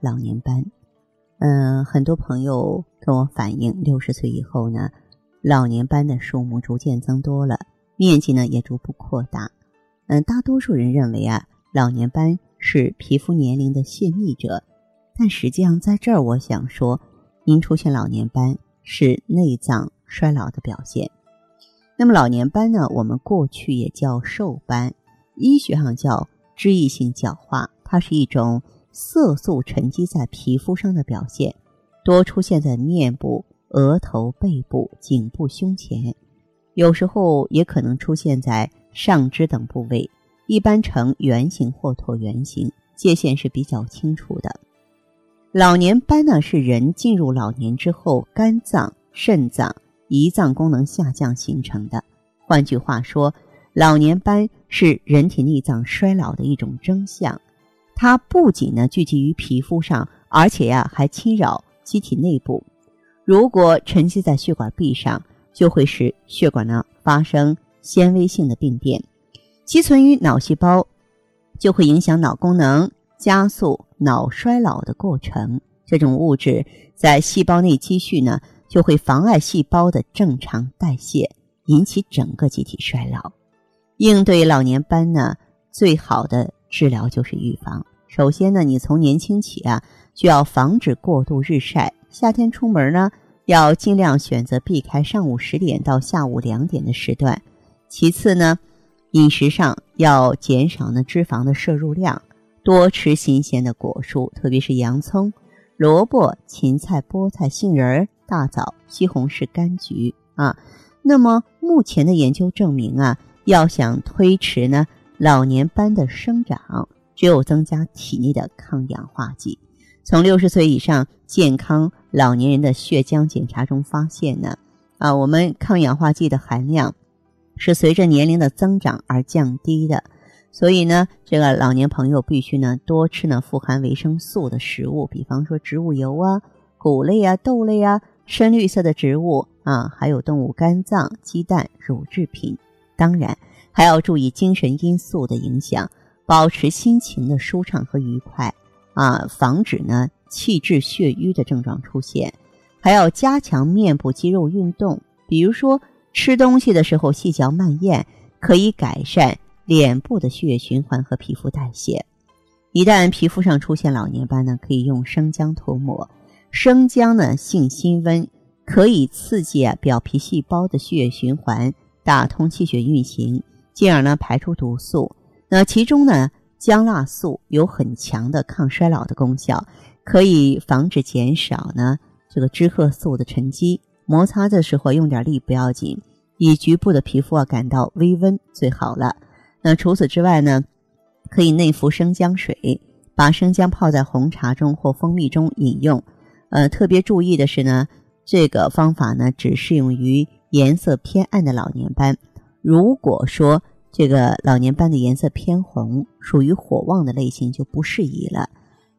老年斑，嗯，很多朋友跟我反映，六十岁以后呢，老年斑的数目逐渐增多了，面积呢也逐步扩大。嗯，大多数人认为啊，老年斑是皮肤年龄的泄密者，但实际上在这儿我想说，您出现老年斑是内脏衰老的表现。那么老年斑呢，我们过去也叫瘦斑，医学上叫脂溢性角化，它是一种。色素沉积在皮肤上的表现，多出现在面部、额头、背部、颈部、胸前，有时候也可能出现在上肢等部位，一般呈圆形或椭圆形，界限是比较清楚的。老年斑呢，是人进入老年之后，肝脏、肾脏、胰脏功能下降形成的。换句话说，老年斑是人体内脏衰老的一种征象。它不仅呢聚集于皮肤上，而且呀还侵扰机体内部。如果沉积在血管壁上，就会使血管呢发生纤维性的病变，积存于脑细胞，就会影响脑功能，加速脑衰老的过程。这种物质在细胞内积蓄呢，就会妨碍细胞的正常代谢，引起整个机体衰老。应对老年斑呢，最好的治疗就是预防。首先呢，你从年轻起啊，就要防止过度日晒。夏天出门呢，要尽量选择避开上午十点到下午两点的时段。其次呢，饮食上要减少呢脂肪的摄入量，多吃新鲜的果蔬，特别是洋葱、萝卜、芹菜、菠菜、杏仁、大枣、西红柿、柑橘啊。那么目前的研究证明啊，要想推迟呢老年斑的生长。只有增加体内的抗氧化剂。从六十岁以上健康老年人的血浆检查中发现呢，啊，我们抗氧化剂的含量是随着年龄的增长而降低的。所以呢，这个老年朋友必须呢多吃呢富含维生素的食物，比方说植物油啊、谷类啊、豆类啊、深绿色的植物啊，还有动物肝脏、鸡蛋、乳制品。当然，还要注意精神因素的影响。保持心情的舒畅和愉快啊，防止呢气滞血瘀的症状出现，还要加强面部肌肉运动，比如说吃东西的时候细嚼慢咽，可以改善脸部的血液循环和皮肤代谢。一旦皮肤上出现老年斑呢，可以用生姜涂抹。生姜呢性辛温，可以刺激啊表皮细胞的血液循环，打通气血运行，进而呢排出毒素。那其中呢，姜辣素有很强的抗衰老的功效，可以防止减少呢这个脂褐素的沉积。摩擦的时候用点力不要紧，以局部的皮肤啊感到微温最好了。那除此之外呢，可以内服生姜水，把生姜泡在红茶中或蜂蜜中饮用。呃，特别注意的是呢，这个方法呢只适用于颜色偏暗的老年斑。如果说这个老年斑的颜色偏红，属于火旺的类型，就不适宜了。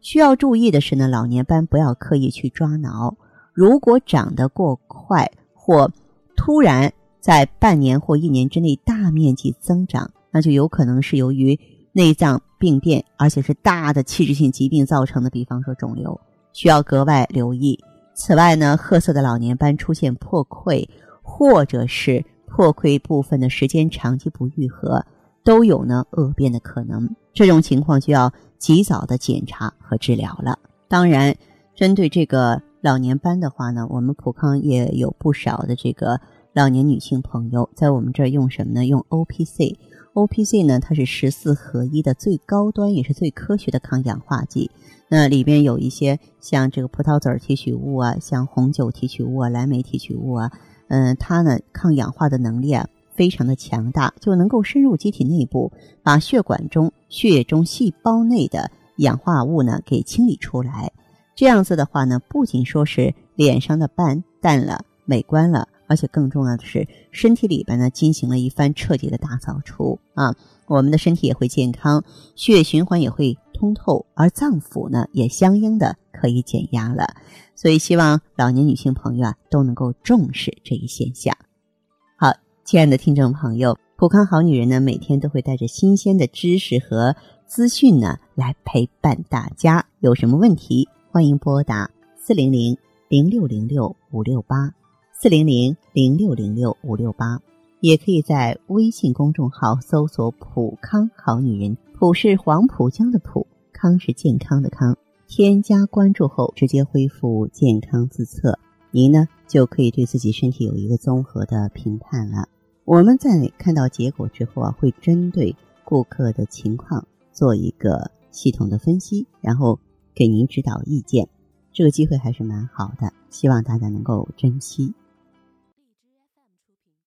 需要注意的是呢，老年斑不要刻意去抓挠。如果长得过快或突然在半年或一年之内大面积增长，那就有可能是由于内脏病变，而且是大的器质性疾病造成的，比方说肿瘤，需要格外留意。此外呢，褐色的老年斑出现破溃，或者是。破溃部分的时间长期不愈合，都有呢恶变的可能。这种情况就要及早的检查和治疗了。当然，针对这个老年斑的话呢，我们普康也有不少的这个老年女性朋友在我们这儿用什么呢？用 O P C。O P C 呢，它是十四合一的最高端也是最科学的抗氧化剂。那里边有一些像这个葡萄籽提取物啊，像红酒提取物啊，蓝莓提取物啊。嗯，它呢抗氧化的能力啊非常的强大，就能够深入机体内部，把血管中、血液中、细胞内的氧化物呢给清理出来。这样子的话呢，不仅说是脸上的斑淡了、美观了，而且更重要的是，身体里边呢进行了一番彻底的大扫除啊，我们的身体也会健康，血液循环也会通透，而脏腑呢也相应的可以减压了。所以，希望老年女性朋友啊都能够重视这一现象。好，亲爱的听众朋友，普康好女人呢每天都会带着新鲜的知识和资讯呢来陪伴大家。有什么问题？欢迎拨打四零零零六零六五六八四零零零六零六五六八，也可以在微信公众号搜索“普康好女人”，普是黄浦江的浦，康是健康的康。添加关注后，直接恢复健康自测，您呢就可以对自己身体有一个综合的评判了。我们在看到结果之后啊，会针对顾客的情况做一个系统的分析，然后。给您指导意见，这个机会还是蛮好的，希望大家能够珍惜。